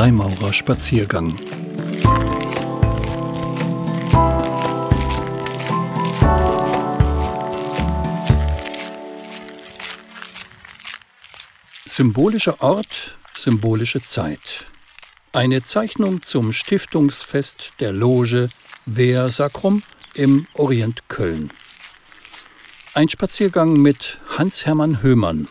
Freimaurerspaziergang. Symbolischer Ort, symbolische Zeit. Eine Zeichnung zum Stiftungsfest der Loge Ver Sacrum im Orient Köln. Ein Spaziergang mit Hans-Hermann Höhmann.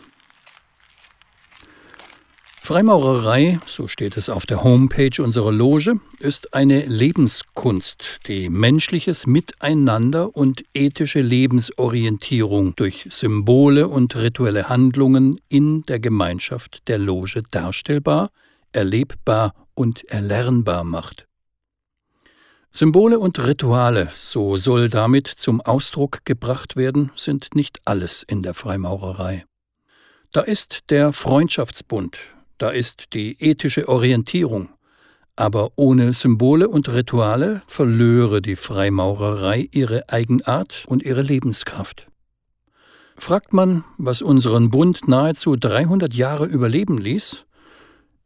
Freimaurerei, so steht es auf der Homepage unserer Loge, ist eine Lebenskunst, die menschliches Miteinander und ethische Lebensorientierung durch Symbole und rituelle Handlungen in der Gemeinschaft der Loge darstellbar, erlebbar und erlernbar macht. Symbole und Rituale, so soll damit zum Ausdruck gebracht werden, sind nicht alles in der Freimaurerei. Da ist der Freundschaftsbund, da ist die ethische Orientierung, aber ohne Symbole und Rituale verlöre die Freimaurerei ihre Eigenart und ihre Lebenskraft. Fragt man, was unseren Bund nahezu 300 Jahre überleben ließ,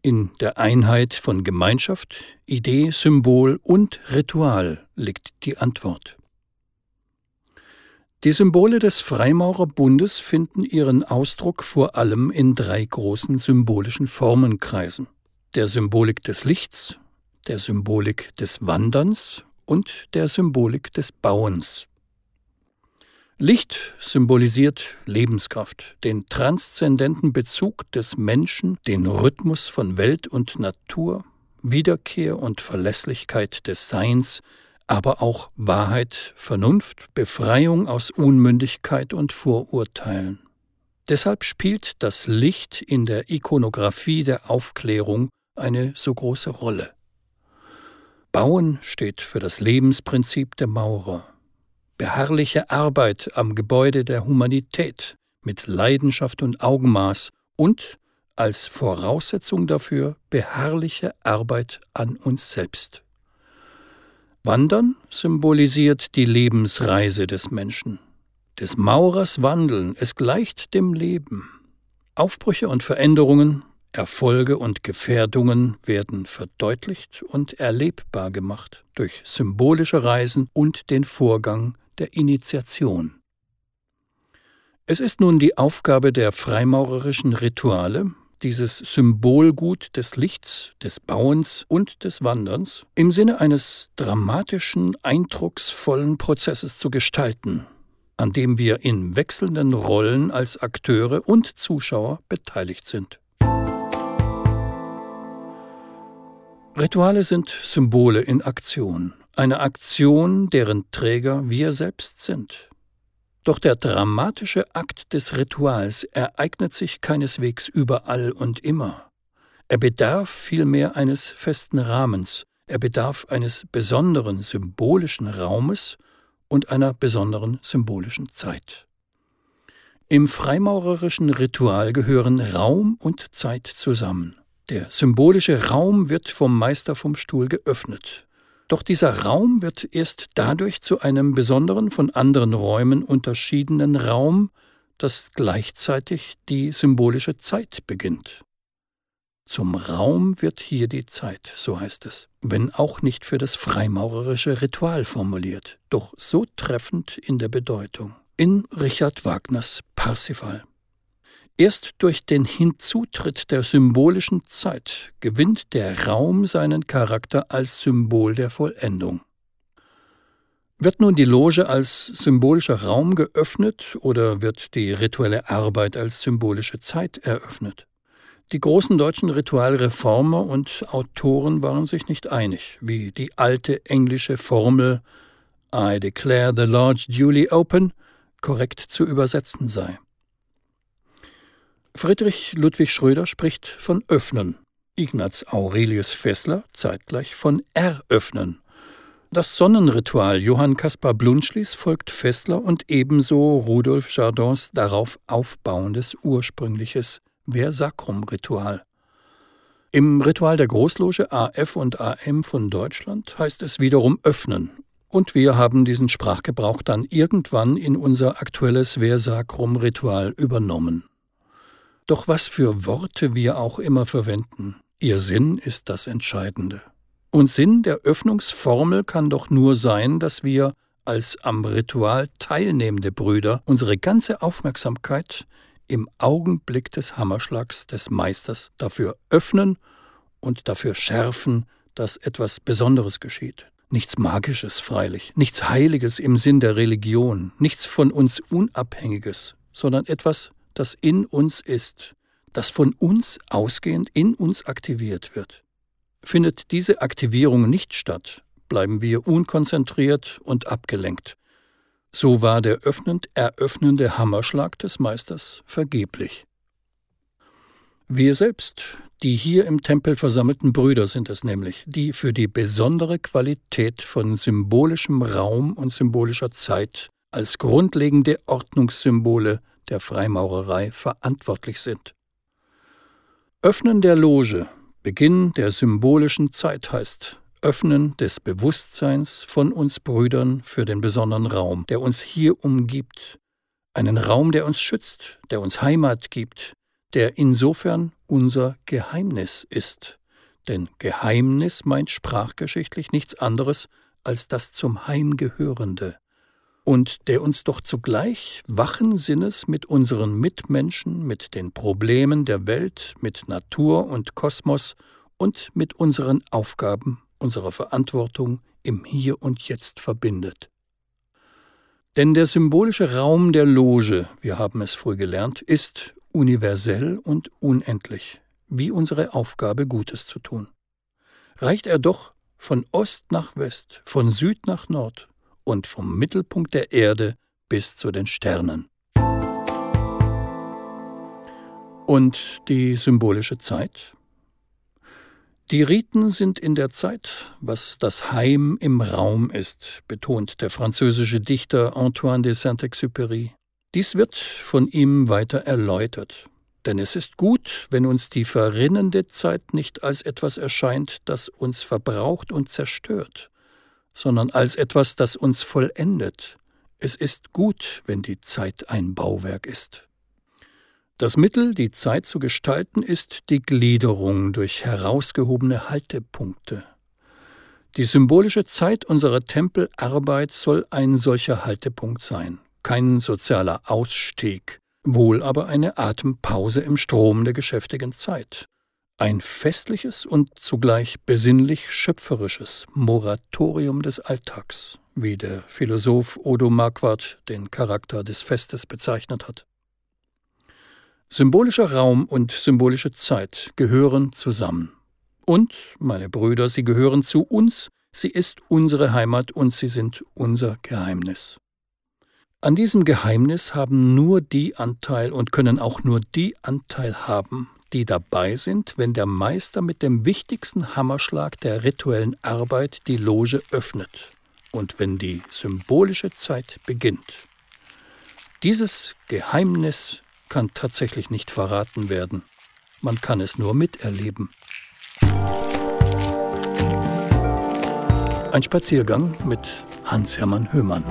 in der Einheit von Gemeinschaft, Idee, Symbol und Ritual liegt die Antwort. Die Symbole des Freimaurerbundes finden ihren Ausdruck vor allem in drei großen symbolischen Formenkreisen der Symbolik des Lichts, der Symbolik des Wanderns und der Symbolik des Bauens. Licht symbolisiert Lebenskraft, den transzendenten Bezug des Menschen, den Rhythmus von Welt und Natur, Wiederkehr und Verlässlichkeit des Seins, aber auch Wahrheit, Vernunft, Befreiung aus Unmündigkeit und Vorurteilen. Deshalb spielt das Licht in der Ikonographie der Aufklärung eine so große Rolle. Bauen steht für das Lebensprinzip der Maurer beharrliche Arbeit am Gebäude der Humanität mit Leidenschaft und Augenmaß und als Voraussetzung dafür beharrliche Arbeit an uns selbst. Wandern symbolisiert die Lebensreise des Menschen. Des Maurers Wandeln, es gleicht dem Leben. Aufbrüche und Veränderungen, Erfolge und Gefährdungen werden verdeutlicht und erlebbar gemacht durch symbolische Reisen und den Vorgang der Initiation. Es ist nun die Aufgabe der freimaurerischen Rituale, dieses Symbolgut des Lichts, des Bauens und des Wanderns im Sinne eines dramatischen, eindrucksvollen Prozesses zu gestalten, an dem wir in wechselnden Rollen als Akteure und Zuschauer beteiligt sind. Rituale sind Symbole in Aktion, eine Aktion, deren Träger wir selbst sind. Doch der dramatische Akt des Rituals ereignet sich keineswegs überall und immer. Er bedarf vielmehr eines festen Rahmens, er bedarf eines besonderen symbolischen Raumes und einer besonderen symbolischen Zeit. Im freimaurerischen Ritual gehören Raum und Zeit zusammen. Der symbolische Raum wird vom Meister vom Stuhl geöffnet. Doch dieser Raum wird erst dadurch zu einem besonderen, von anderen Räumen unterschiedenen Raum, dass gleichzeitig die symbolische Zeit beginnt. Zum Raum wird hier die Zeit, so heißt es, wenn auch nicht für das freimaurerische Ritual formuliert, doch so treffend in der Bedeutung. In Richard Wagners Parsifal. Erst durch den Hinzutritt der symbolischen Zeit gewinnt der Raum seinen Charakter als Symbol der Vollendung. Wird nun die Loge als symbolischer Raum geöffnet oder wird die rituelle Arbeit als symbolische Zeit eröffnet? Die großen deutschen Ritualreformer und Autoren waren sich nicht einig, wie die alte englische Formel I declare the lodge duly open korrekt zu übersetzen sei. Friedrich Ludwig Schröder spricht von Öffnen, Ignaz Aurelius Fessler zeitgleich von Eröffnen. Das Sonnenritual Johann Caspar Blunschlis folgt Fessler und ebenso Rudolf Jardins darauf aufbauendes ursprüngliches Versacrum-Ritual. Im Ritual der Großloge AF und AM von Deutschland heißt es wiederum öffnen. Und wir haben diesen Sprachgebrauch dann irgendwann in unser aktuelles Versacrum-Ritual übernommen. Doch was für Worte wir auch immer verwenden, Ihr Sinn ist das Entscheidende. Und Sinn der Öffnungsformel kann doch nur sein, dass wir als am Ritual teilnehmende Brüder unsere ganze Aufmerksamkeit im Augenblick des Hammerschlags des Meisters dafür öffnen und dafür schärfen, dass etwas Besonderes geschieht. Nichts Magisches freilich, nichts Heiliges im Sinn der Religion, nichts von uns Unabhängiges, sondern etwas, das in uns ist, das von uns ausgehend in uns aktiviert wird. Findet diese Aktivierung nicht statt, bleiben wir unkonzentriert und abgelenkt. So war der öffnend eröffnende Hammerschlag des Meisters vergeblich. Wir selbst, die hier im Tempel versammelten Brüder sind es nämlich, die für die besondere Qualität von symbolischem Raum und symbolischer Zeit als grundlegende Ordnungssymbole der Freimaurerei verantwortlich sind. Öffnen der Loge, Beginn der symbolischen Zeit heißt, Öffnen des Bewusstseins von uns Brüdern für den besonderen Raum, der uns hier umgibt, einen Raum, der uns schützt, der uns Heimat gibt, der insofern unser Geheimnis ist. Denn Geheimnis meint sprachgeschichtlich nichts anderes als das zum Heim gehörende, und der uns doch zugleich wachen Sinnes mit unseren Mitmenschen, mit den Problemen der Welt, mit Natur und Kosmos und mit unseren Aufgaben unserer Verantwortung im Hier und Jetzt verbindet. Denn der symbolische Raum der Loge, wir haben es früh gelernt, ist universell und unendlich, wie unsere Aufgabe Gutes zu tun. Reicht er doch von Ost nach West, von Süd nach Nord und vom Mittelpunkt der Erde bis zu den Sternen. Und die symbolische Zeit? Die Riten sind in der Zeit, was das Heim im Raum ist, betont der französische Dichter Antoine de Saint-Exupéry. Dies wird von ihm weiter erläutert. Denn es ist gut, wenn uns die verrinnende Zeit nicht als etwas erscheint, das uns verbraucht und zerstört, sondern als etwas, das uns vollendet. Es ist gut, wenn die Zeit ein Bauwerk ist. Das Mittel, die Zeit zu gestalten, ist die Gliederung durch herausgehobene Haltepunkte. Die symbolische Zeit unserer Tempelarbeit soll ein solcher Haltepunkt sein, kein sozialer Ausstieg, wohl aber eine Atempause im Strom der geschäftigen Zeit. Ein festliches und zugleich besinnlich schöpferisches Moratorium des Alltags, wie der Philosoph Odo Marquardt den Charakter des Festes bezeichnet hat. Symbolischer Raum und symbolische Zeit gehören zusammen. Und, meine Brüder, sie gehören zu uns, sie ist unsere Heimat und sie sind unser Geheimnis. An diesem Geheimnis haben nur die Anteil und können auch nur die Anteil haben, die dabei sind, wenn der Meister mit dem wichtigsten Hammerschlag der rituellen Arbeit die Loge öffnet und wenn die symbolische Zeit beginnt. Dieses Geheimnis kann tatsächlich nicht verraten werden. Man kann es nur miterleben. Ein Spaziergang mit Hans-Hermann Höhmann.